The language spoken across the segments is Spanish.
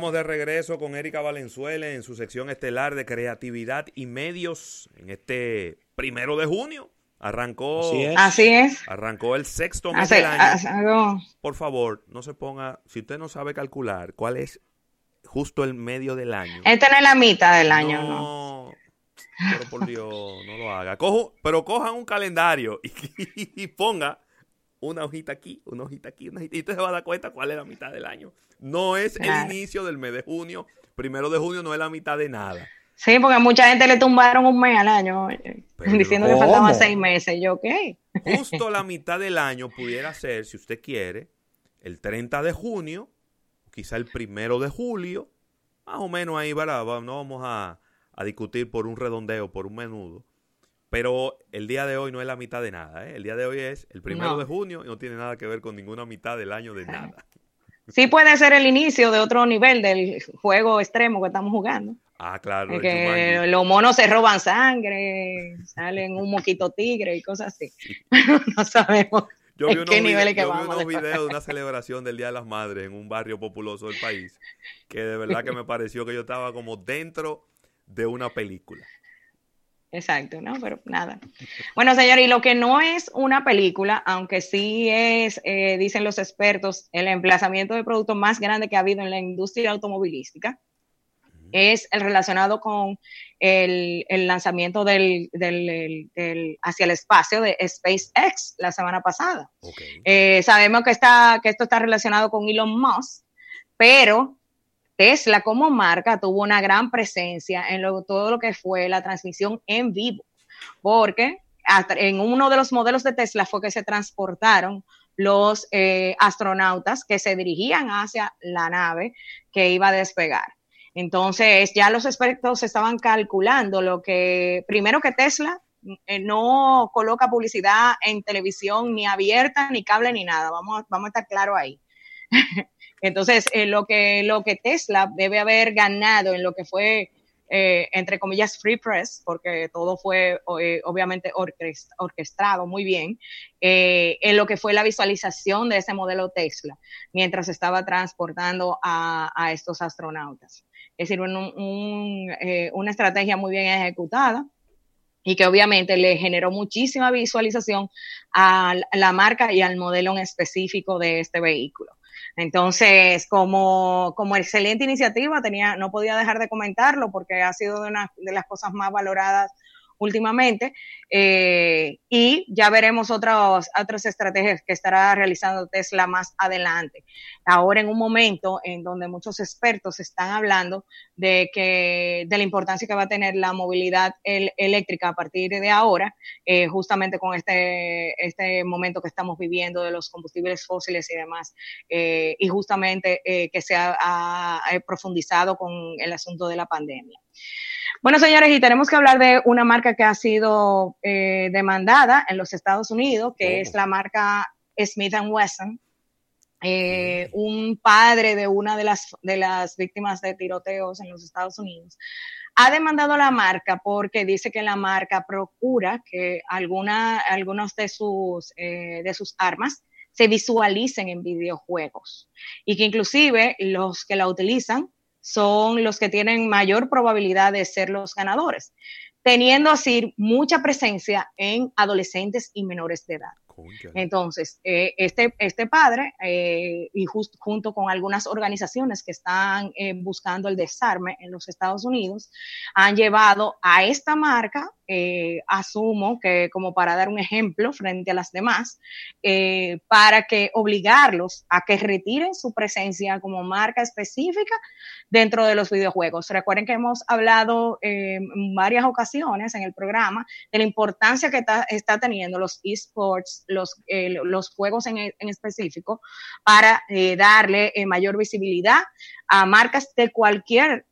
estamos de regreso con Erika Valenzuela en su sección estelar de creatividad y medios en este primero de junio. Arrancó, Así es. Arrancó el sexto mes del año. Por favor, no se ponga, si usted no sabe calcular cuál es justo el medio del año. Esta no es la mitad del año, ¿no? Pero por Dios, no lo haga. Cojo, pero cojan un calendario y, ponga una hojita aquí, una hojita aquí, una hojita, y usted se va a dar cuenta cuál es la mitad del año. No es el inicio del mes de junio. Primero de junio no es la mitad de nada. Sí, porque mucha gente le tumbaron un mes al año diciendo que faltaban seis meses. Yo, ¿qué? Justo la mitad del año pudiera ser, si usted quiere, el 30 de junio, quizá el primero de julio, más o menos ahí, ¿verdad? No vamos a, a discutir por un redondeo, por un menudo. Pero el día de hoy no es la mitad de nada. ¿eh? El día de hoy es el primero de junio y no tiene nada que ver con ninguna mitad del año de nada. Sí puede ser el inicio de otro nivel del juego extremo que estamos jugando. Ah, claro. que los monos se roban sangre, salen un moquito tigre y cosas así. no sabemos yo vi, qué nivel que yo vi unos videos de una celebración del Día de las Madres en un barrio populoso del país, que de verdad que me pareció que yo estaba como dentro de una película. Exacto, ¿no? Pero nada. Bueno, señor, y lo que no es una película, aunque sí es, eh, dicen los expertos, el emplazamiento de producto más grande que ha habido en la industria automovilística, es el relacionado con el, lanzamiento del, hacia el espacio de SpaceX la semana pasada. Eh, sabemos que, está, que esto está relacionado con Elon Musk, pero Tesla como marca tuvo una gran presencia en todo lo que fue la transmisión en vivo, porque en uno de los modelos de Tesla fue que se transportaron los eh, astronautas que se dirigían hacia la nave que iba a despegar. Entonces, ya los expertos estaban calculando lo que, primero que Tesla eh, no coloca publicidad en televisión ni abierta, ni cable, ni nada. Vamos, vamos a estar claro ahí. Entonces, eh, lo, que, lo que Tesla debe haber ganado en lo que fue, eh, entre comillas, free press, porque todo fue eh, obviamente orquestado muy bien, en lo que fue la visualización de ese modelo Tesla, mientras estaba transportando a, estos astronautas. Es decir, una estrategia muy bien ejecutada y que obviamente le generó muchísima visualización a la marca y al modelo en específico de este vehículo. Entonces, como, como excelente iniciativa, tenía, no podía dejar de comentarlo porque ha sido de una de las cosas más valoradas últimamente. Eh, y ya veremos otras, otras estrategias que estará realizando Tesla más adelante. Ahora en un momento en donde muchos expertos están hablando de, que, de la importancia que va a tener la movilidad eléctrica a partir de ahora, eh, justamente con este, este momento que estamos viviendo de los combustibles fósiles y demás, eh, y justamente que se ha profundizado con el asunto de la pandemia. Bueno, señores, y tenemos que hablar de una marca que ha sido eh, demandada en los Estados Unidos, que es la marca Smith Wesson. Eh, un padre de una de las, de las víctimas de tiroteos en los Estados Unidos ha demandado a la marca porque dice que la marca procura que alguna, algunos de sus, eh, de sus armas se visualicen en videojuegos y que inclusive los que la utilizan son los que tienen mayor probabilidad de ser los ganadores, teniendo así mucha presencia en adolescentes y menores de edad. Entonces, eh, este, este padre, eh, y junto con algunas organizaciones que están eh, buscando el desarme en los Estados Unidos, han llevado a esta marca, asumo que como para dar un ejemplo frente a las demás, para que obligarlos a que retiren su presencia como marca específica dentro de los videojuegos. Recuerden que hemos hablado en varias ocasiones en el programa de la importancia que está, está teniendo los esports, los, eh, los juegos en, en, específico para eh, darle eh, mayor visibilidad a marcas de cualquier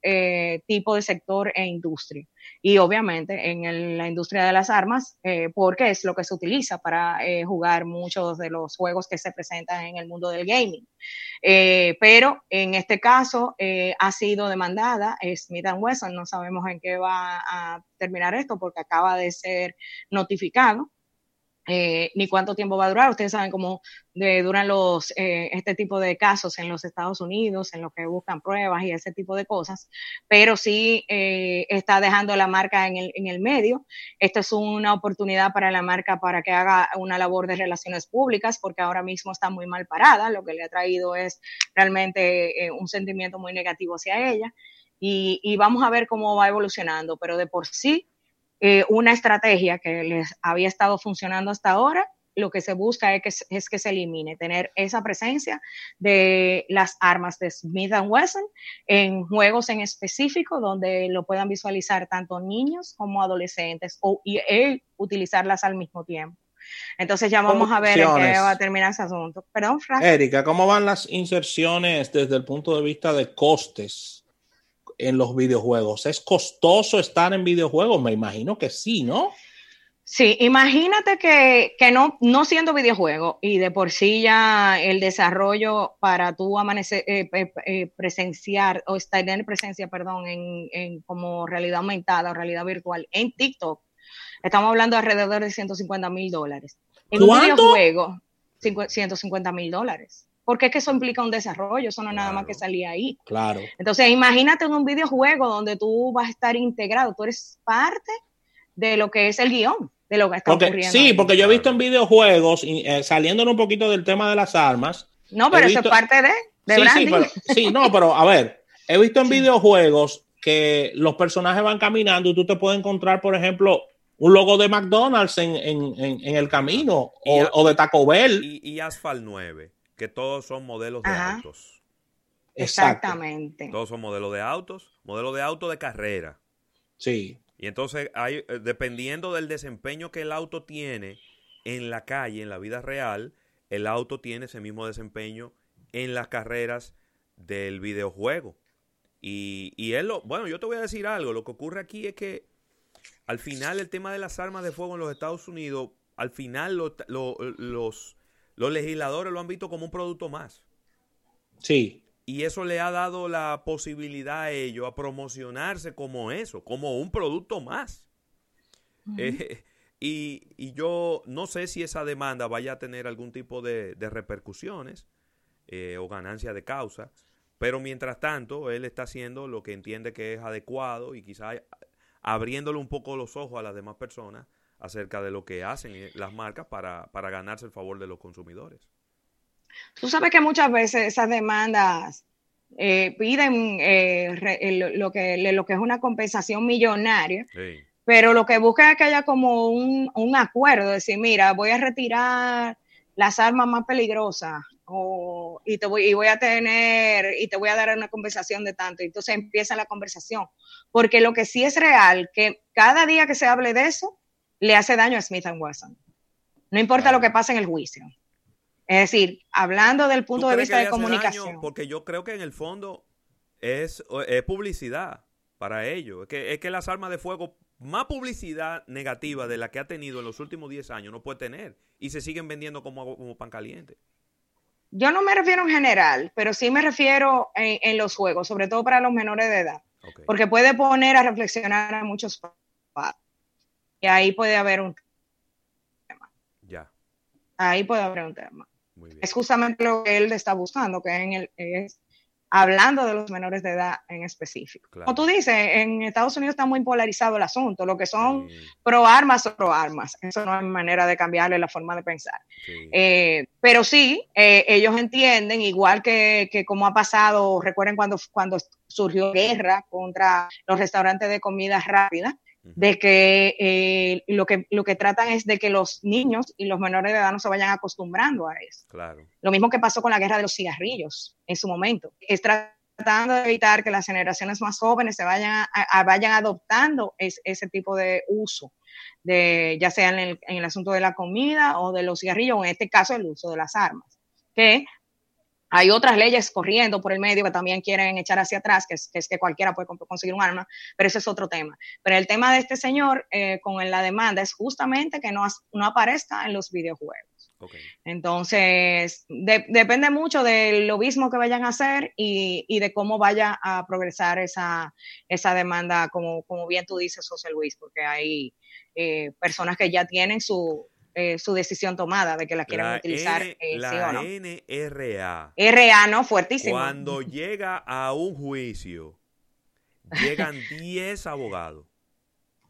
tipo de sector e industria. Y obviamente en la industria de las armas, porque es lo que se utiliza para jugar muchos de los juegos que se presentan en el mundo del gaming. pero en este caso ha sido demandada Smith Wesson, no sabemos en qué va a terminar esto porque acaba de ser notificado eh, ni cuánto tiempo va a durar. Ustedes saben cómo duran los, eh, este tipo de casos en los Estados Unidos, en los que buscan pruebas y ese tipo de cosas, pero sí eh, está dejando la marca en el, en el medio. Esto es una oportunidad para la marca para que haga una labor de relaciones públicas, porque ahora mismo está muy mal parada. Lo que le ha traído es realmente un sentimiento muy negativo hacia ella. Y, y vamos a ver cómo va evolucionando, pero de por sí eh, una estrategia que les había estado funcionando hasta ahora, lo que se busca es que, es que se elimine, tener esa presencia de las armas de Smith Wesson en juegos en específico donde lo puedan visualizar tanto niños como adolescentes o y, utilizarlas al mismo tiempo. Entonces ya vamos a ver qué va a terminar ese asunto. Perdón, Frank. Erika, ¿cómo van las inserciones desde el punto de vista de costes? En los videojuegos. ¿Es costoso estar en videojuegos? Me imagino que sí, ¿no? Sí, imagínate que, no, no siendo videojuego y de por sí ya el desarrollo para tú amanecer, eh, eh, presenciar o estar en presencia, perdón, en, como realidad aumentada o realidad virtual en TikTok, estamos hablando de alrededor de 150 mil dólares. En un videojuego, 150 mil dólares porque es que eso implica un desarrollo, eso no es nada más que salir ahí. Claro. Entonces, imagínate en un videojuego donde tú vas a estar integrado, tú eres parte de lo que es el guion, de lo que está ocurriendo. Sí, porque yo he visto en videojuegos, eh, saliéndonos un poquito del tema de las armas. No, pero eso es parte de, de sí, branding. Sí, pero, sí, no, pero a ver, he visto en videojuegos que los personajes van caminando y tú te puedes encontrar, por ejemplo, un logo de McDonald's en, el camino o, de Taco Bell. Y, y Asphalt 9 que todos son modelos de autos. Exactamente. Todos son modelos de autos, modelos de auto de carrera. Sí. Y entonces, hay, eh, dependiendo del desempeño que el auto tiene en la calle, en la vida real, el auto tiene ese mismo desempeño en las carreras del videojuego. Y, y él lo, bueno, yo te voy a decir algo, lo que ocurre aquí es que al final el tema de las armas de fuego en los Estados Unidos, al final los, los legisladores lo han visto como un producto más. Sí. Y eso le ha dado la posibilidad a ellos a promocionarse como eso, como un producto más. Eh, y, yo no sé si esa demanda vaya a tener algún tipo de, repercusiones eh, o ganancia de causa, pero mientras tanto él está haciendo lo que entiende que es adecuado y quizás abriéndole un poco los ojos a las demás personas acerca de lo que hacen eh, las marcas para, para ganarse el favor de los consumidores. Tú sabes que muchas veces esas demandas eh, piden eh, lo, que, lo que es una compensación millonaria, pero lo que buscan es que haya como un, un acuerdo, decir, mira, voy a retirar las armas más peligrosas o, y, te voy, y voy a tener y te voy a dar una compensación de tanto. Entonces empieza la conversación. Porque lo que sí es real, que cada día que se hable de eso, le hace daño a Smith Wesson. No importa lo que pase en el juicio. Es decir, hablando del punto de vista de comunicación. Porque yo creo que en el fondo es, publicidad para ellos. Es que, es que las armas de fuego, más publicidad negativa de la que ha tenido en los últimos 10 años no puede tener. Y se siguen vendiendo como, como pan caliente. Yo no me refiero en general, pero sí me refiero en, los juegos, sobre todo para los menores de edad. Porque puede poner a reflexionar a muchos padres y ahí puede haber un tema. Ya. Ahí puede haber un tema. Es justamente lo que él está buscando, que en el, es hablando de los menores de edad en específico. Como tú dices, en Estados Unidos está muy polarizado el asunto, lo que son pro armas o pro armas. Eso no es manera de cambiarle la forma de pensar. Eh, pero sí, eh, ellos entienden, igual que, que, como ha pasado, recuerden cuando, cuando surgió guerra contra los restaurantes de comida rápida, de que, eh, lo que lo que tratan es de que los niños y los menores de edad no se vayan acostumbrando a eso. Claro. Lo mismo que pasó con la guerra de los cigarrillos en su momento. Es tratando de evitar que las generaciones más jóvenes se vayan, vayan adoptando ese tipo de uso, de, ya sea en el, en el asunto de la comida o de los cigarrillos, o en este caso el uso de las armas. Que hay otras leyes corriendo por el medio que también quieren echar hacia atrás, que es, que, cualquiera puede conseguir un arma, pero ese es otro tema. Pero el tema de este señor eh, con la demanda es justamente que no, no aparezca en los videojuegos. Entonces, depende mucho del lobismo que vayan a hacer y, y, de cómo vaya a progresar esa, esa demanda, como, como bien tú dices, José Luis, porque hay eh, personas que ya tienen su, eh, su decisión tomada de que la quieren utilizar. la NRA. RA, ¿no? Fuertísimo. Cuando llega a un juicio, llegan 10 abogados.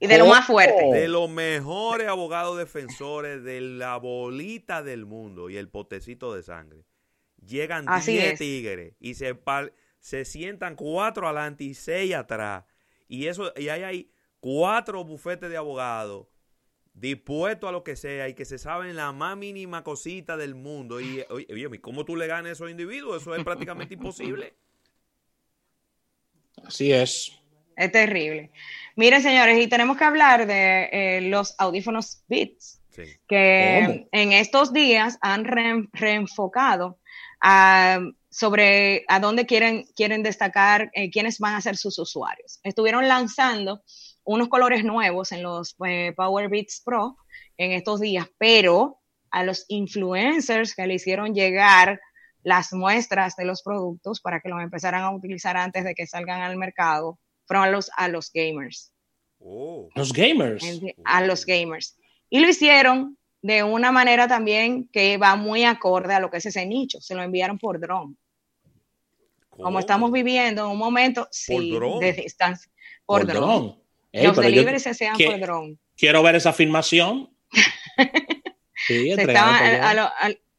Y de lo más fuerte. De los mejores abogados defensores de la bolita del mundo y el potecito de sangre. Llegan 10 tigres y se, se sientan cuatro adelante y seis atrás. Y eso, y hay, hay cuatro bufetes de abogados dispuestos a lo que sea y que se saben la más mínima cosita del mundo. Y oye, ¿cómo tú le ganas a esos individuos? Eso es prácticamente imposible. Así es. Es terrible. Miren, señores, y tenemos que hablar de eh, los audífonos Beats, que en estos días han reenfocado sobre a dónde quieren, quieren destacar eh, quiénes van a ser sus usuarios. Estuvieron lanzando unos colores nuevos en los eh, Power Beats Pro en estos días, pero a los influencers que le hicieron llegar las muestras de los productos para que los empezaran a utilizar antes de que salgan al mercado, fueron a los, a los gamers. Oh. Los gamers. A los gamers. Y lo hicieron de una manera también que va muy acorde a lo que es ese nicho. Se lo enviaron por drone. Como estamos viviendo en un momento sí, de distancia. Por, los deliveries se hacen por drone. Quiero ver esa filmación. sí, a,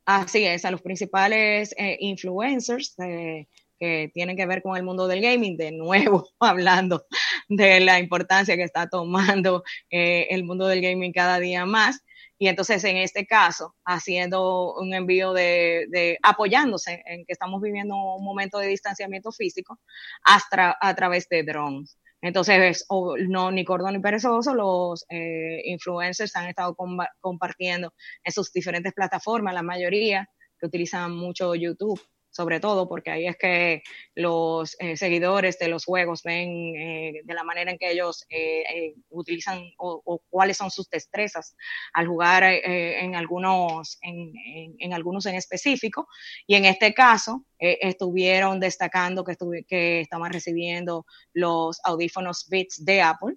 así es, a los principales eh, influencers de, que tienen que ver con el mundo del gaming, de nuevo hablando de la importancia que está tomando eh, el mundo del gaming cada día más. Y entonces, en este caso, haciendo un envío de, apoyándose en que estamos viviendo un momento de distanciamiento físico hasta a través de drones. Entonces, no, ni cordón ni perezoso, los eh, influencers han estado compartiendo en sus diferentes plataformas, la mayoría que utilizan mucho YouTube, sobre todo porque ahí es que los eh, seguidores de los juegos ven eh, de la manera en que ellos eh, utilizan o, cuáles son sus destrezas al jugar en algunos en, en, algunos en específico y en este caso estuvieron destacando que, que estaban recibiendo los audífonos Beats de Apple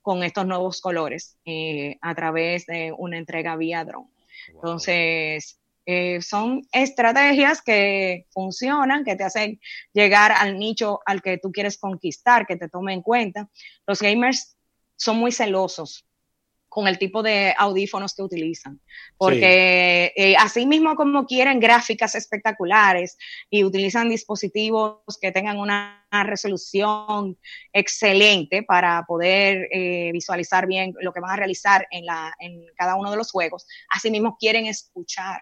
con estos nuevos colores a través de una entrega vía drone. Entonces, eh, son estrategias que funcionan, que te hacen llegar al nicho al que tú quieres conquistar, que te tome en cuenta. Los gamers son muy celosos con el tipo de audífonos que utilizan, porque eh, así mismo como quieren gráficas espectaculares y utilizan dispositivos que tengan una resolución excelente para poder eh, visualizar bien lo que van a realizar en, la, en cada uno de los juegos, así mismo quieren escuchar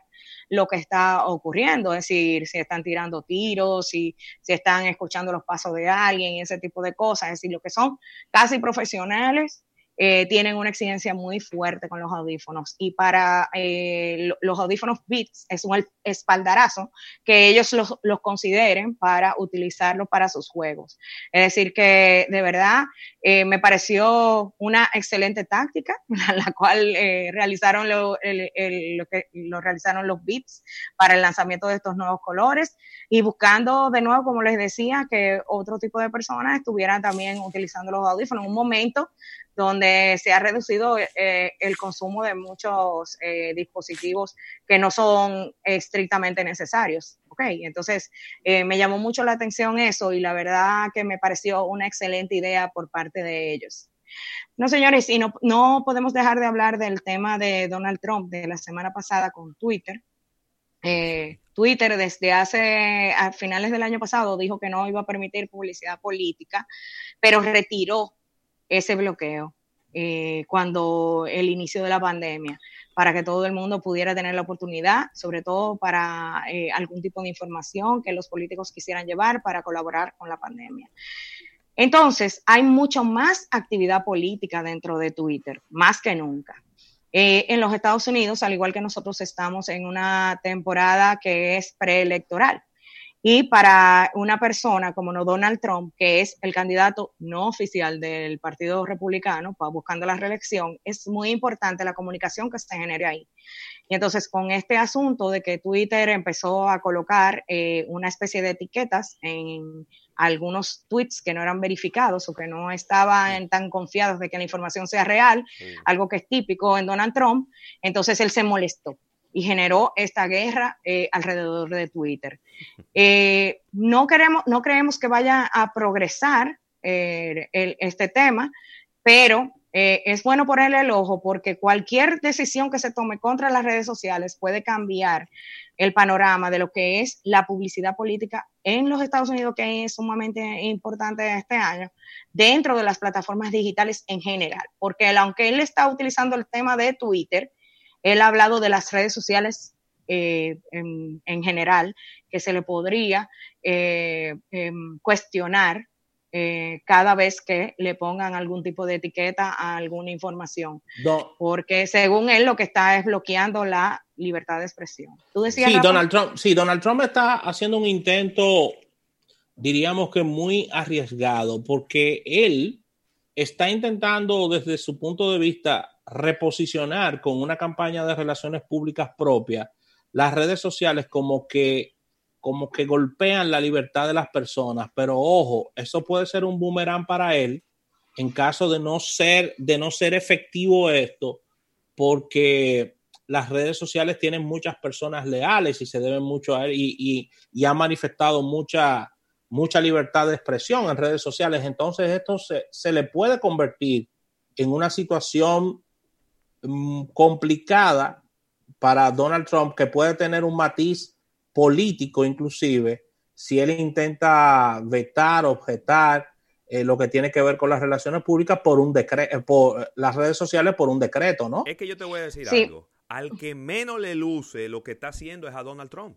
lo que está ocurriendo, es decir, si están tirando tiros, si, si están escuchando los pasos de alguien, ese tipo de cosas, es decir, lo que son casi profesionales eh, tienen una exigencia muy fuerte con los audífonos. Y para eh, los audífonos Beats es un espaldarazo que ellos los, los, consideren para utilizarlo para sus juegos. Es decir, que de verdad eh, me pareció una excelente táctica, la cual realizaron lo, lo realizaron los Beats para el lanzamiento de estos nuevos colores. Y buscando de nuevo, como les decía, que otro tipo de personas estuvieran también utilizando los audífonos. En un momento donde se ha reducido eh, el consumo de muchos eh, dispositivos que no son estrictamente necesarios. Okay, entonces eh, me llamó mucho la atención eso y la verdad que me pareció una excelente idea por parte de ellos. No, señores, y no, no podemos dejar de hablar del tema de Donald Trump de la semana pasada con Twitter. Twitter desde hace a finales del año pasado dijo que no iba a permitir publicidad política, pero retiró ese bloqueo eh, cuando el inicio de la pandemia, para que todo el mundo pudiera tener la oportunidad, sobre todo para eh, algún tipo de información que los políticos quisieran llevar para colaborar con la pandemia. Entonces, hay mucho más actividad política dentro de Twitter, más que nunca. Eh, en los Estados Unidos, al igual que nosotros estamos en una temporada que es preelectoral. Y para una persona como no Donald Trump, que es el candidato no oficial del Partido Republicano buscando la reelección, es muy importante la comunicación que se genere ahí. Y entonces con este asunto de que Twitter empezó a colocar eh, una especie de etiquetas en algunos tweets que no eran verificados o que no estaban tan confiados de que la información sea real, algo que es típico en Donald Trump, entonces él se molestó y generó esta guerra eh, alrededor de Twitter. Eh, no, queremos, no creemos que vaya a progresar eh, este tema, pero es bueno ponerle el ojo porque cualquier decisión que se tome contra las redes sociales puede cambiar el panorama de lo que es la publicidad política en los Estados Unidos, que es sumamente importante este año, dentro de las plataformas digitales en general. Porque aunque él está utilizando el tema de Twitter, él ha hablado de las redes sociales eh, en, general, que se le podría eh, em, cuestionar eh, cada vez que le pongan algún tipo de etiqueta a alguna información. Porque según él lo que está es bloqueando la libertad de expresión. ¿Tú decías, sí, Donald Trump, sí, Donald Trump está haciendo un intento, diríamos que muy arriesgado, porque él está intentando desde su punto de vista reposicionar con una campaña de relaciones públicas propia las redes sociales como que como que golpean la libertad de las personas, pero ojo, eso puede ser un boomerang para él en caso de no ser de no ser efectivo esto, porque las redes sociales tienen muchas personas leales y se deben mucho a él y, ha manifestado mucha, mucha libertad de expresión en redes sociales. Entonces esto se, se le puede convertir en una situación complicada para Donald Trump que puede tener un matiz político inclusive si él intenta vetar, objetar eh, lo que tiene que ver con las relaciones públicas por un decreto, eh, por las redes sociales por un decreto, ¿no? Es que yo te voy a decir algo. Al que menos le luce lo que está haciendo es a Donald Trump.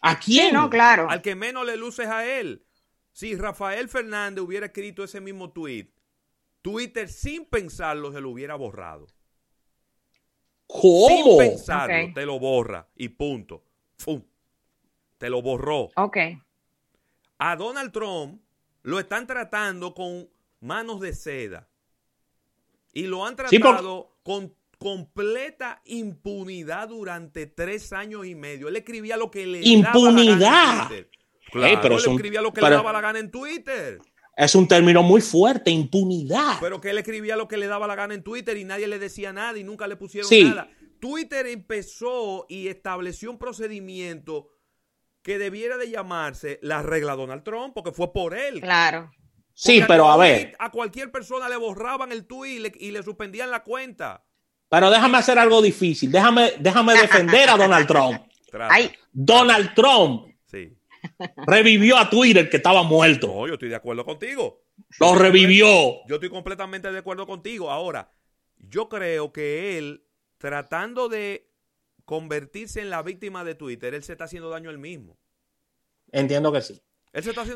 ¿A quién? no, claro. Al que menos le luce es a él. Si Rafael Fernández hubiera escrito ese mismo tweet, Twitter sin pensarlo se lo hubiera borrado. ¿Cómo? Sin pensarlo, te lo borra y punto. ¡Fum! Te lo borró. Ok. A Donald Trump lo están tratando con manos de seda. Y lo han tratado con completa impunidad durante tres años y medio. Él escribía lo que le impunidad. daba la gana en Claro, pero él escribía lo que le daba la gana en Twitter. Es un término muy fuerte, impunidad. Pero que él escribía lo que le daba la gana en Twitter y nadie le decía nada y nunca le pusieron nada. Twitter empezó y estableció un procedimiento que debiera de llamarse la regla Donald Trump, porque fue por él. Claro. sí, pero a ver. A cualquier persona le borraban el tweet y le, suspendían la cuenta. Pero déjame hacer algo difícil. Déjame, déjame defender a Donald Trump. Donald Trump Revivió a Twitter que estaba muerto. No, yo estoy de acuerdo contigo. Lo revivió. Yo estoy completamente de acuerdo contigo. Ahora, yo creo que él, tratando de convertirse en la víctima de Twitter, él se está haciendo daño él mismo. Entiendo que sí.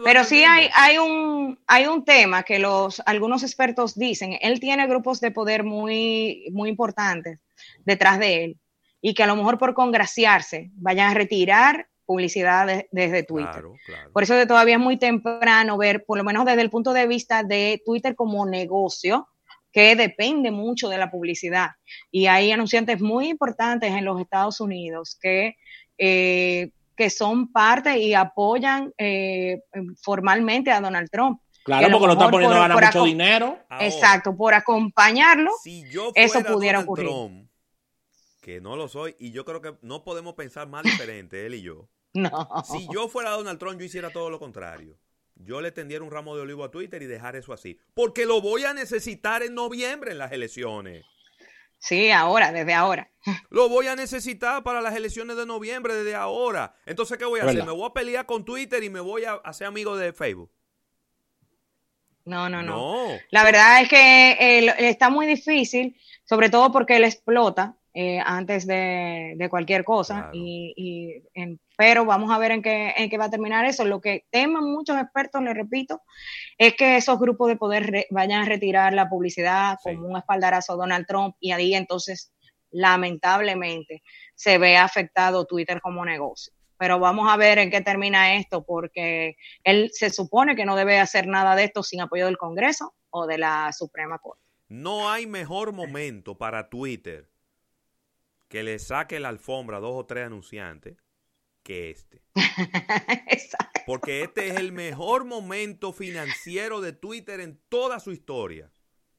Pero sí hay, hay, un, hay un tema que los, algunos expertos dicen, él tiene grupos de poder muy, muy importantes detrás de él y que a lo mejor por congraciarse vayan a retirar publicidad desde Twitter. Por eso de todavía es muy temprano ver, por lo menos desde el punto de vista de Twitter como negocio, que depende mucho de la publicidad. Y hay anunciantes muy importantes en los Estados Unidos que, eh, que son parte y apoyan eh, formalmente a Donald Trump. Claro, porque lo está poniendo a ganar mucho dinero. Exacto, por acompañarlo, eso pudiera ocurrir. que no lo soy, y yo creo que no podemos pensar más diferente, él y yo. No. Si yo fuera Donald Trump, yo hiciera todo lo contrario. Yo le tendiera un ramo de olivo a Twitter y dejar eso así. Porque lo voy a necesitar en noviembre en las elecciones. Sí, ahora, desde ahora. Lo voy a necesitar para las elecciones de noviembre, desde ahora. Entonces, ¿qué voy a hacer? ¿Me voy a pelear con Twitter y me voy a hacer amigo de Facebook? No, no, no. La verdad es que eh, está muy difícil, sobre todo porque él explota eh, antes de, cualquier cosa. Y, pero vamos a ver en qué, en qué va a terminar eso. Lo que temen muchos expertos, les repito, es que esos grupos de poder vayan a retirar la publicidad como un espaldarazo a Donald Trump y ahí entonces, lamentablemente, se ve afectado Twitter como negocio. pero vamos a ver en qué termina esto, porque él se supone que no debe hacer nada de esto sin apoyo del Congreso o de la Suprema Corte. No hay mejor momento para Twitter que le saque la alfombra a dos o tres anunciantes que este. Porque este es el mejor momento financiero de Twitter en toda su historia.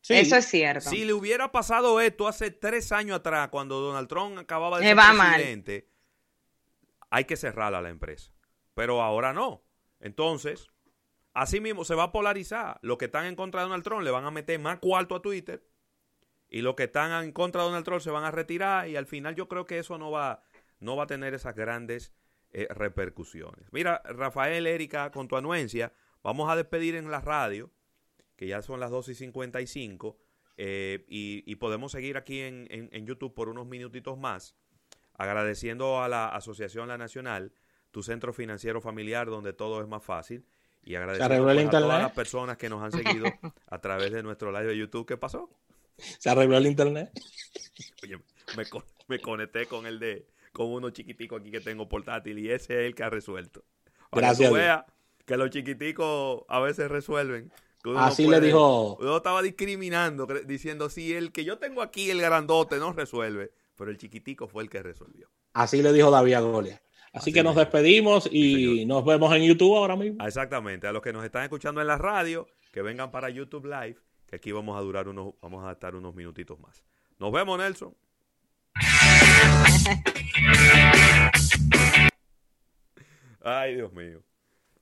Eso es cierto. Si le hubiera pasado esto hace tres años atrás, cuando Donald Trump acababa de ser presidente, hay que cerrarla la empresa. Pero ahora no. Entonces, así mismo se va a polarizar. Los que están en contra de Donald Trump le van a meter más cuarto a Twitter. Y los que están en contra de Donald Trump se van a retirar. Y al final yo creo que eso no va, no va a tener esas grandes eh, repercusiones. Mira, Rafael, Erika, con tu anuencia, vamos a despedir en la radio, que ya son las 2 y 55, eh, y, podemos seguir aquí en, en, YouTube por unos minutitos más, agradeciendo a la Asociación La Nacional, tu centro financiero familiar, donde todo es más fácil, y agradeciendo pues, a todas las personas que nos han seguido a través de nuestro live de YouTube. ¿Qué pasó? Se arregló el internet. Oye, me, me conecté con el de con uno chiquitico aquí que tengo portátil y ese es el que ha resuelto. Gracias. que los chiquiticos a veces resuelven. Así le dijo. Uno estaba discriminando, diciendo si el que yo tengo aquí, el grandote, no resuelve, pero el chiquitico fue el que resolvió. Así le dijo David Golia. Así, que nos despedimos y nos vemos en YouTube ahora mismo. Exactamente. A los que nos están escuchando en la radio, que vengan para YouTube Live, que aquí vamos a durar unos, vamos a estar unos minutitos más. Nos vemos, Nelson. Ay, Dios mío.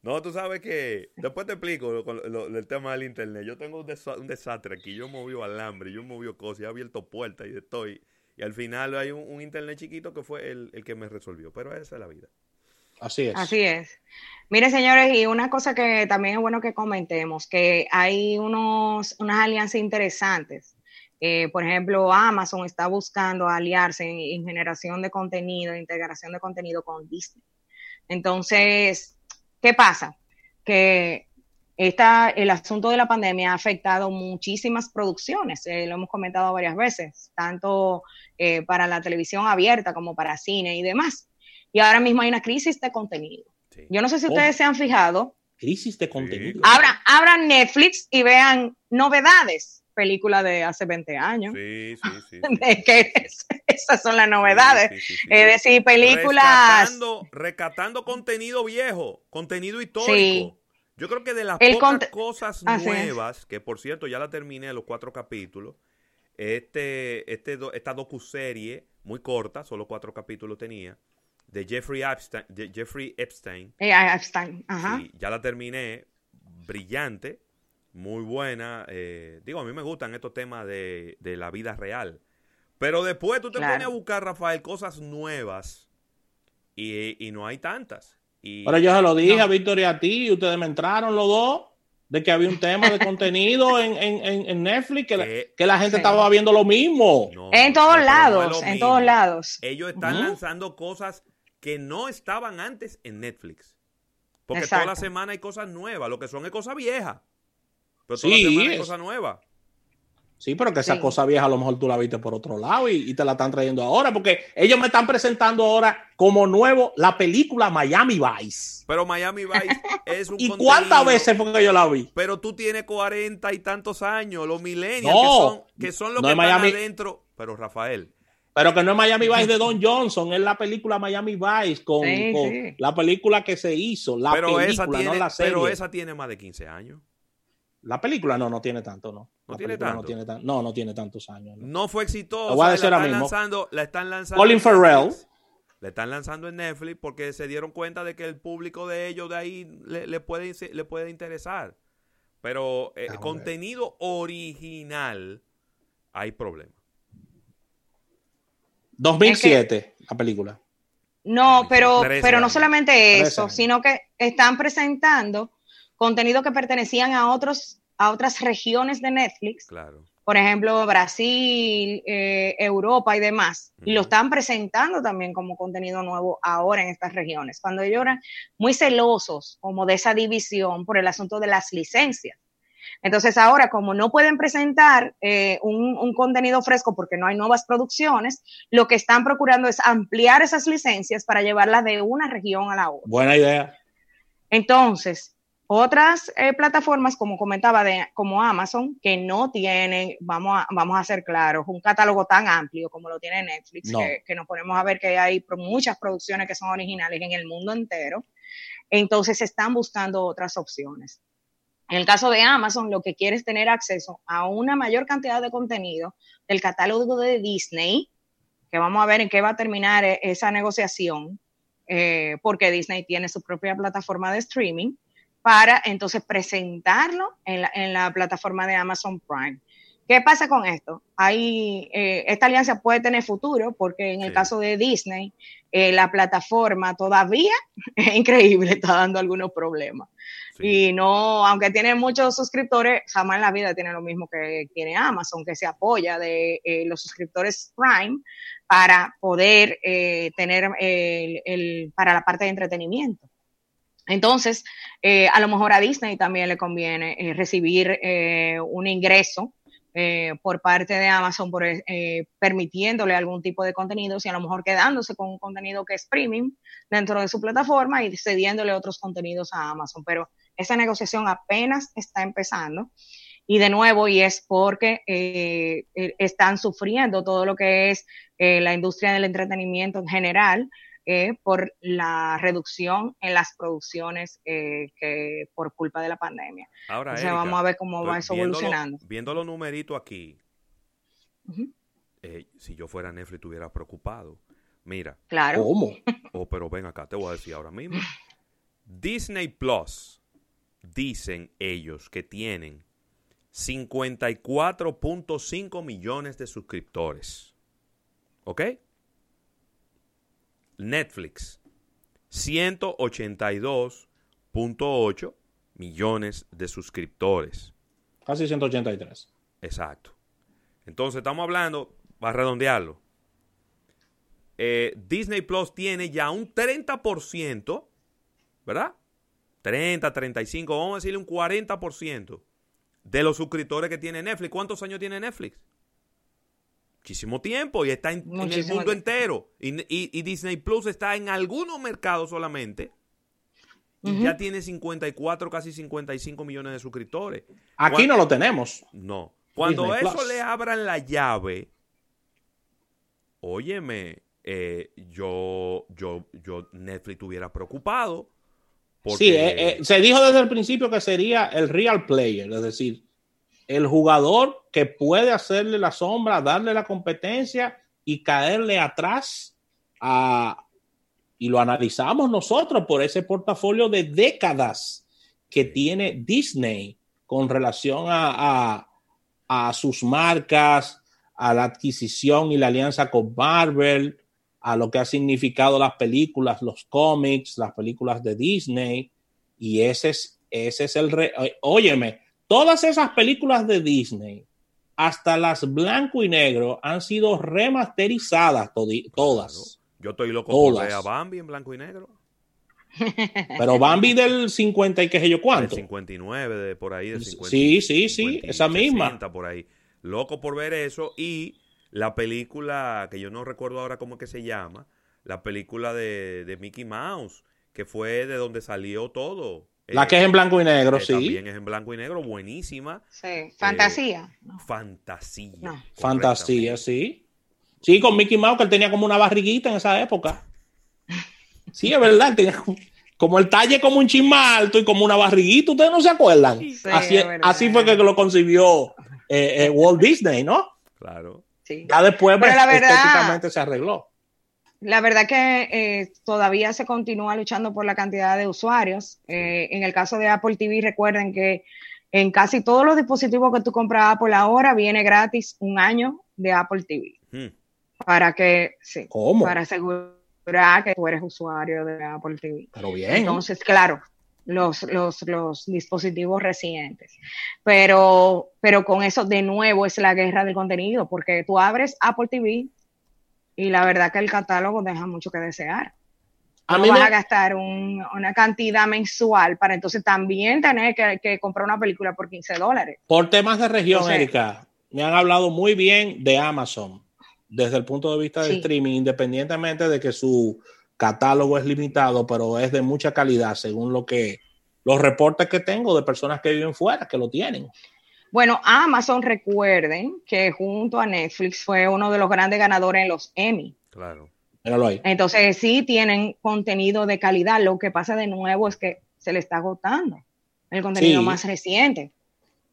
No, tú sabes que después te explico el tema del internet. Yo tengo un, desastre aquí. Yo movió alambre, yo movió cosas, he abierto puertas y estoy. Y al final hay un, internet chiquito que fue el, el, que me resolvió. Pero esa es la vida. Así es. Así es. Mire, señores, y una cosa que también es bueno que comentemos, que hay unos, unas alianzas interesantes eh, por ejemplo, Amazon está buscando aliarse en, generación de contenido, integración de contenido con Disney. Entonces, ¿qué pasa? Que esta, el asunto de la pandemia ha afectado muchísimas producciones, eh, lo hemos comentado varias veces, tanto eh, para la televisión abierta como para cine y demás. Y ahora mismo hay una crisis de contenido. Yo no sé si oh. ustedes se han fijado. Crisis de contenido. abran Netflix y vean novedades película de hace 20 años. Sí, sí, sí. que esas son las novedades. es decir, películas... Rescatando, contenido viejo, contenido histórico. Yo creo que de las pocas cosas nuevas, que por cierto ya la terminé los cuatro capítulos, este, este, esta docuserie muy corta, solo cuatro capítulos tenía, de Jeffrey Epstein. De Jeffrey Epstein. Eh, Epstein. Ajá. ya la terminé, brillante muy buena. Eh, digo, a mí me gustan estos temas de, la vida real. Pero después tú te pones a buscar, Rafael, cosas nuevas y, no hay tantas. Y, Pero yo se lo dije a Víctor y a ti, y ustedes me entraron los dos, de que había un tema de contenido en, en, Netflix, que, la, eh, que la gente estaba viendo lo mismo. en todos lados, en todos lados. Ellos están lanzando cosas que no estaban antes en Netflix. Porque toda la semana hay cosas nuevas, lo que son es cosas viejas. Pero sí, es cosa nueva. Sí, pero que esa cosa vieja a lo mejor tú la viste por otro lado y, te la están trayendo ahora, porque ellos me están presentando ahora como nuevo la película Miami Vice. Pero Miami Vice es un ¿Y cuántas veces fue que yo la vi? Pero tú tienes cuarenta y tantos años, los millennials, que son, que son los que están adentro. Pero Rafael, pero que no es Miami Vice de Don Johnson, es la película Miami Vice con, la película que se hizo, la pero película, no la serie. Pero esa tiene más de 15 años. La película no, no tiene tanto, ¿no? No tiene tanto. No tiene, no, no tiene tantos años. No, fue exitosa. la, están lanzando, la están lanzando. Colin Farrell. La están lanzando en Netflix porque se dieron cuenta de que el público de ellos de ahí le, puede, le puede interesar. Pero el eh, contenido original, hay problema. 2007, la película. No, pero, pero no solamente eso, sino que están presentando contenido que pertenecían a otros a otras regiones de Netflix. Claro. Por ejemplo, Brasil, eh, Europa y demás. Y lo están presentando también como contenido nuevo ahora en estas regiones. Cuando ellos eran muy celosos como de esa división por el asunto de las licencias. Entonces ahora, como no pueden presentar eh, un, un, contenido fresco porque no hay nuevas producciones, lo que están procurando es ampliar esas licencias para llevarlas de una región a la otra. Buena idea. Entonces, otras eh, plataformas, como comentaba, de, como Amazon, que no tienen, vamos a, vamos a ser claros, un catálogo tan amplio como lo tiene Netflix, que, que, nos ponemos a ver que hay muchas producciones que son originales en el mundo entero, entonces están buscando otras opciones. En el caso de Amazon, lo que quiere es tener acceso a una mayor cantidad de contenido del catálogo de Disney, que vamos a ver en qué va a terminar eh, esa negociación, eh, porque Disney tiene su propia plataforma de streaming para entonces presentarlo en la, en la plataforma de Amazon Prime. ¿Qué pasa con esto? Hay, eh, esta alianza puede tener futuro porque en el caso de Disney, eh, la plataforma todavía, es increíble, está dando algunos problemas. Y no, aunque tiene muchos suscriptores, jamás en la vida tiene lo mismo que tiene Amazon, que se apoya de eh, los suscriptores Prime para poder eh, tener el, el, para la parte de entretenimiento. Entonces, eh, a lo mejor a Disney también le conviene eh, recibir eh, un ingreso eh, por parte de Amazon por, eh, permitiéndole algún tipo de contenido y a lo mejor quedándose con un contenido que es premium dentro de su plataforma y cediéndole otros contenidos a Amazon. Pero esa negociación apenas está empezando. Y de nuevo, y es porque eh, están sufriendo todo lo que es la industria del entretenimiento en general, eh, por la reducción en las producciones eh, que por culpa de la pandemia. Ahora, Entonces Erika, vamos a ver cómo va eso viéndolo, evolucionando. Viendo los numeritos aquí, uh -huh. eh, si yo fuera Netflix estuviera preocupado. Mira. Claro. ¿Cómo? Oh, pero ven acá, te voy a decir ahora mismo. Disney Plus, dicen ellos que tienen 54.5 millones de suscriptores. ¿Ok? Netflix, 182.8 millones de suscriptores. Casi 183. Exacto. Entonces estamos hablando, para redondearlo, eh, Disney Plus tiene ya un 30%, ¿verdad? 30, 35, vamos a decirle un 40% de los suscriptores que tiene Netflix. ¿Cuántos años tiene Netflix? muchísimo tiempo y está en, en el mundo tiempo. entero. Y, y, y, Disney Plus está en algunos mercados solamente. Y uh -huh. ya tiene 54, casi 55 millones de suscriptores. Aquí Cuando, no lo tenemos. No. Cuando Disney eso Plus. le abran la llave, óyeme, eh, yo, yo, yo, Netflix estuviera preocupado. Porque... Sí, eh, eh, se dijo desde el principio que sería el real player, es decir, el jugador que puede hacerle la sombra, darle la competencia y caerle atrás a, y lo analizamos nosotros por ese portafolio de décadas que tiene Disney con relación a, a, a sus marcas, a la adquisición y la alianza con Marvel, a lo que ha significado las películas, los cómics, las películas de Disney, y ese es, ese es el... Re... Óyeme, Todas esas películas de Disney, hasta las blanco y negro, han sido remasterizadas todas. Claro. Yo estoy loco todas. por ver a Bambi en blanco y negro. Pero Bambi del 50 y qué sé yo cuánto. Del 59, de por ahí, del 50. Sí, sí, sí, 50, esa misma. 60, por ahí. Loco por ver eso y la película, que yo no recuerdo ahora cómo que se llama, la película de, de Mickey Mouse, que fue de donde salió todo. La que es en blanco y negro, eh, sí. También es en blanco y negro, buenísima. Sí, fantasía. Eh, no. Fantasía. No. Fantasía, sí. Sí, con Mickey Mouse, que él tenía como una barriguita en esa época. Sí, es verdad, tenía como el talle como un chisma alto y como una barriguita, ¿ustedes no se acuerdan? Sí, así, así, fue que lo concibió eh, eh, Walt Disney, ¿no? Claro. Sí. Ya después pues, verdad, estéticamente se arregló la verdad que eh, todavía se continúa luchando por la cantidad de usuarios. Eh, en el caso de Apple TV, recuerden que en casi todos los dispositivos que tú compras Apple ahora viene gratis un año de Apple TV. Hmm. Para que, sí, ¿Cómo? para asegurar que tú eres usuario de Apple TV. Pero bien. Entonces, claro, los, los, los dispositivos recientes. Pero, pero con eso, de nuevo, es la guerra del contenido, porque tú abres Apple TV y la verdad que el catálogo deja mucho que desear. a vas a gastar una cantidad mensual para entonces también tener que, comprar una película por 15 dólares. Por temas de región, Erika, me han hablado muy bien de Amazon desde el punto de vista de streaming, independientemente de que su catálogo es limitado, pero es de mucha calidad según lo que los reportes que tengo de personas que viven fuera, que lo tienen. Bueno, Amazon, recuerden que junto a Netflix fue uno de los grandes ganadores en los Emmy. Claro. Entonces sí tienen contenido de calidad. Lo que pasa de nuevo es que se le está agotando el contenido más reciente.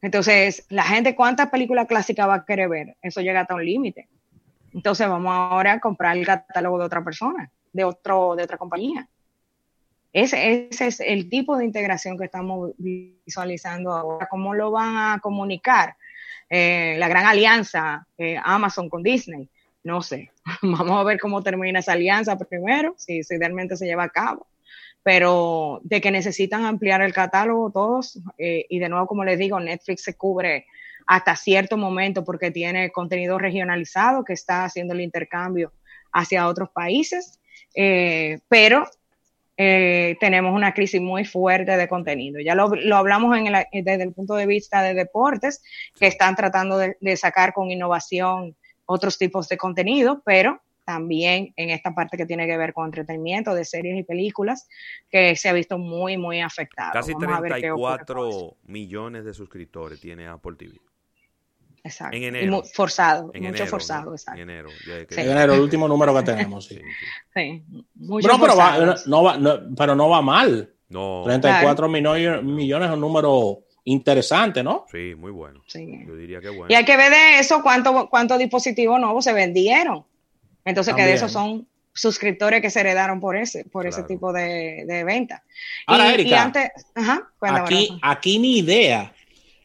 Entonces, la gente, ¿cuántas películas clásicas va a querer ver? Eso llega hasta un límite. Entonces, vamos ahora a comprar el catálogo de otra persona, de, otro, de otra compañía. Ese, ese es el tipo de integración que estamos visualizando ahora. ¿Cómo lo van a comunicar? Eh, la gran alianza eh, Amazon con Disney no sé, vamos a ver cómo termina esa alianza primero, si, realmente se lleva a cabo. Pero de que necesitan ampliar el catálogo todos, eh, y de nuevo, como les digo, Netflix se cubre hasta cierto momento porque tiene contenido regionalizado que está haciendo el intercambio hacia otros países, eh, pero eh, tenemos una crisis muy fuerte de contenido. Ya lo, hablamos en desde el punto de vista de deportes, que están tratando de sacar con innovación otros tipos de contenido, pero también en esta parte que tiene que ver con entretenimiento de series y películas, que se ha visto muy, muy afectado. Casi 34 millones de suscriptores tiene Apple TV. Exacto. En enero. forzado, mucho forzado, exacto. En enero. En enero, el último número que tenemos, sí. sí, mucho pero, va, no va, pero no va mal. No. 34 millones, millones es un número interesante, ¿no? Sí, muy bueno. Yo diría que bueno. Y hay que ver de eso cuántos cuánto dispositivos nuevos se vendieron. Entonces, que de esos son suscriptores que se heredaron por ese, por ese tipo de, de venta. Ahora, Erika, aquí, aquí ni idea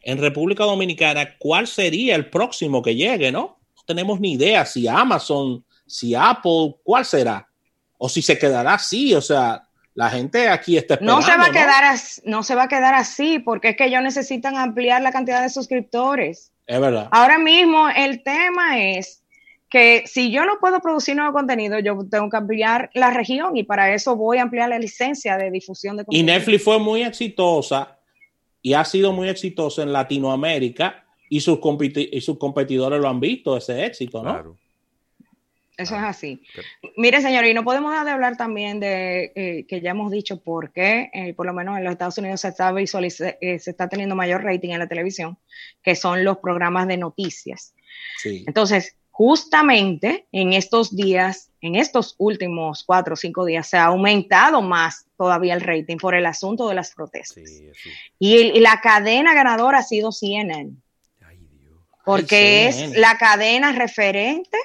en República Dominicana cuál sería el próximo que llegue, ¿no? No tenemos ni idea si Amazon, si Apple, cuál será. O si se quedará así, o sea, la gente aquí está esperando. No se va a quedar así, no se va a quedar así, porque es que ellos necesitan ampliar la cantidad de suscriptores. Es verdad. Ahora mismo el tema es que si yo no puedo producir nuevo contenido, yo tengo que ampliar la región y para eso voy a ampliar la licencia de difusión de contenido. Y Netflix fue muy exitosa y ha sido muy exitosa en Latinoamérica y sus, y sus competidores lo han visto, ese éxito, ¿no? Claro. Eso es así. Mire, señor, y no podemos dejar de hablar también de eh, que ya hemos dicho por qué, eh, por lo menos en los Estados Unidos se está, eh, se está teniendo mayor rating en la televisión, que son los programas de noticias. Entonces, justamente en estos días, en estos últimos cuatro o cinco días, se ha aumentado más todavía el rating por el asunto de las protestas. y, la cadena ganadora ha sido CNN. Porque es la cadena referente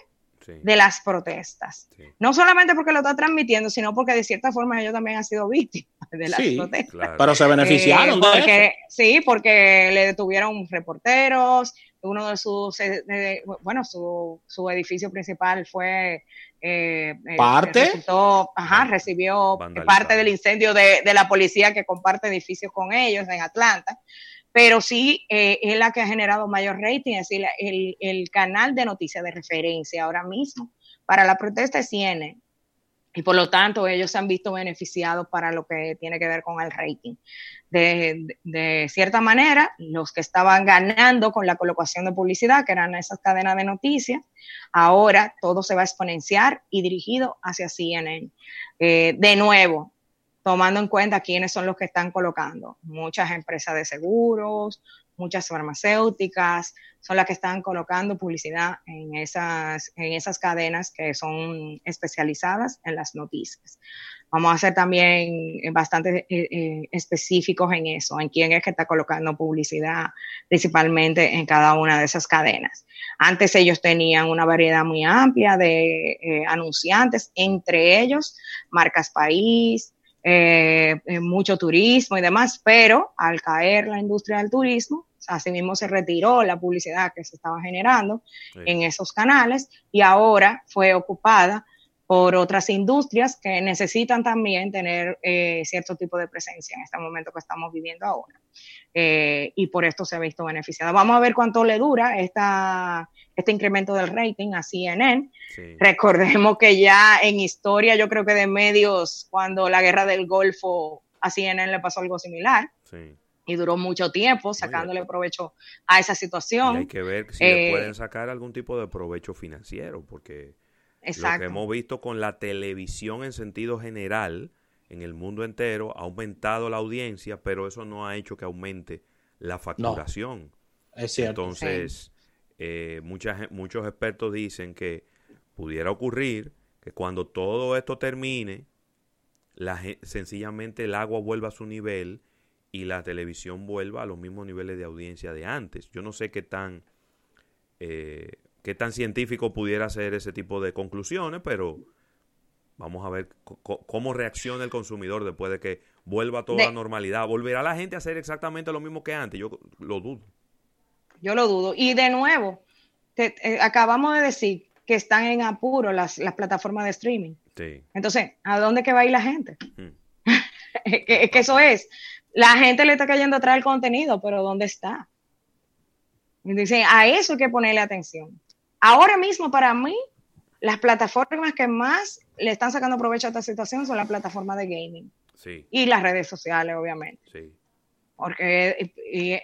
de las protestas. No solamente porque lo está transmitiendo, sino porque de cierta forma ellos también han sido víctimas de las protestas. Pero se beneficiaron eh, de Sí, porque le detuvieron reporteros, uno de sus, eh, bueno, su, su, edificio principal fue... Eh, ¿Parte? ajá, recibió parte del incendio de, de la policía que comparte edificios con ellos en Atlanta pero sí eh, es la que ha generado mayor rating, es decir, el, canal de noticias de referencia ahora mismo para la protesta es CNN. Y por lo tanto, ellos se han visto beneficiados para lo que tiene que ver con el rating. De, cierta manera, los que estaban ganando con la colocación de publicidad, que eran esas cadenas de noticias, ahora todo se va a exponenciar y dirigido hacia CNN. Eh, de nuevo, tomando en cuenta quiénes son los que están colocando. Muchas empresas de seguros, muchas farmacéuticas, son las que están colocando publicidad en esas, en esas cadenas que son especializadas en las noticias. Vamos a ser también bastante eh, eh, específicos en eso, en quién es que está colocando publicidad principalmente en cada una de esas cadenas. Antes ellos tenían una variedad muy amplia de eh, anunciantes, entre ellos marcas país, eh, eh, mucho turismo y demás, pero al caer la industria del turismo, asimismo se retiró la publicidad que se estaba generando en esos canales y ahora fue ocupada por otras industrias que necesitan también tener eh, cierto tipo de presencia en este momento que estamos viviendo ahora. Eh, y por esto se ha visto beneficiado. Vamos a ver cuánto le dura esta, este incremento del rating a CNN. Recordemos que ya en historia, yo creo que de medios, cuando la guerra del Golfo a CNN le pasó algo similar. Y duró mucho tiempo sacándole provecho a esa situación. hay que ver si le pueden sacar algún tipo de provecho financiero, porque lo que hemos visto con la televisión en sentido general en el mundo entero ha aumentado la audiencia, pero eso no ha hecho que aumente la facturación. Es cierto. Entonces, eh, muchos expertos dicen que pudiera ocurrir que cuando todo esto termine, la, sencillamente el agua vuelva a su nivel y la televisión vuelva a los mismos niveles de audiencia de antes. Yo no sé qué tan eh, qué tan científico pudiera ser ese tipo de conclusiones, pero vamos a ver cómo reacciona el consumidor después de que vuelva toda la normalidad. ¿Volverá la gente a hacer exactamente lo mismo que antes? Yo lo dudo. Yo lo dudo. Y de nuevo, eh, acabamos de decir que están en apuro las, plataformas de streaming. Sí. Entonces, ¿a dónde que va a ir la gente? Hmm. que, que, eso es. La gente le está cayendo atrás el contenido, pero ¿dónde está? Dicen, a eso hay que ponerle atención. Ahora mismo para mí, las plataformas que más le están sacando provecho a esta situación son las plataformas de gaming. Y las redes sociales, obviamente. Sí. Porque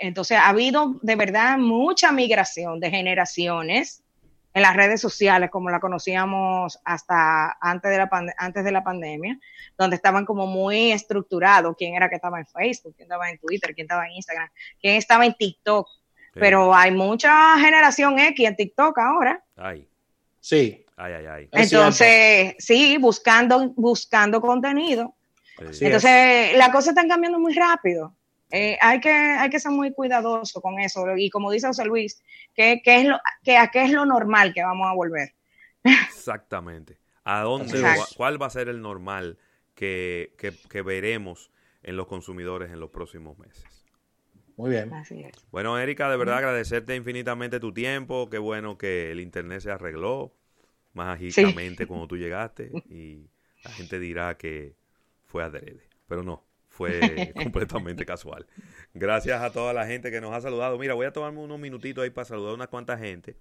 entonces ha habido de verdad mucha migración de generaciones en las redes sociales, como la conocíamos hasta antes de la, antes de la pandemia, donde estaban como muy estructurados quién era que estaba en Facebook, quién estaba en Twitter, quién estaba en Instagram, quién estaba en TikTok. Pero hay mucha generación X en TikTok ahora. Ay. Sí. Ay, ay, ay. Entonces, sí, buscando, buscando contenido. Entonces, las cosas están cambiando muy rápido. Eh, hay, que, hay que ser muy cuidadoso con eso. Y como dice José Luis, ¿qué, es lo, que, ¿a qué es lo normal que vamos a volver? Exactamente. ¿A dónde? ¿Cuál va a ser el normal que, que veremos en los consumidores en los próximos meses? Muy bien. Bueno, Erika, de verdad agradecerte infinitamente tu tiempo. Qué bueno que el internet se arregló mágicamente cuando tú llegaste y la gente dirá que fue adrede, pero no, fue completamente casual. Gracias a toda la gente que nos ha saludado. Mira, voy a tomarme unos minutitos ahí para saludar a una cuanta gente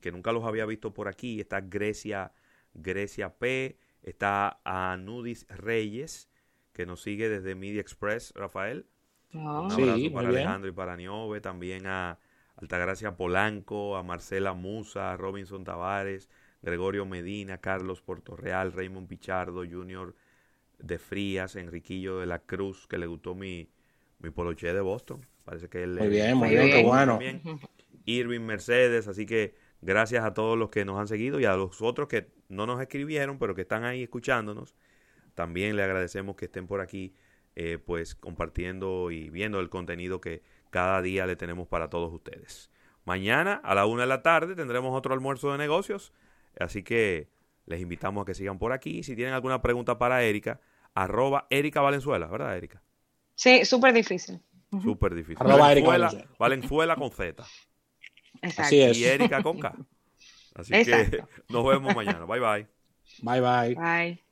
que nunca los había visto por aquí. Está Grecia, Grecia P, está Anudis Reyes, que nos sigue desde Media Express, Rafael. Un abrazo para Alejandro y para Niove, también a Altagracia Polanco, a Marcela Musa, a Robinson Tavares, Gregorio Medina, Carlos Portorreal, Raymond Pichardo, Junior de Frías, Enriquillo de la Cruz, que le gustó mi, mi poloche de Boston. Parece que él Muy bien, muy bien, qué bueno. Irving Mercedes, así que gracias a todos los que nos han seguido y a los otros que no nos escribieron, pero que están ahí escuchándonos. También le agradecemos que estén por aquí eh, pues compartiendo y viendo el contenido que cada día le tenemos para todos ustedes. Mañana a la una de la tarde tendremos otro almuerzo de negocios, así que les invitamos a que sigan por aquí. Si tienen alguna pregunta para Erika, arroba Erika Valenzuela, ¿verdad, Erika? Sí, súper difícil. Súper difícil. Arroba Valenzuela, con Z. Exacto. Y Erika con K. Así que nos vemos mañana. Bye bye. Bye bye. Bye.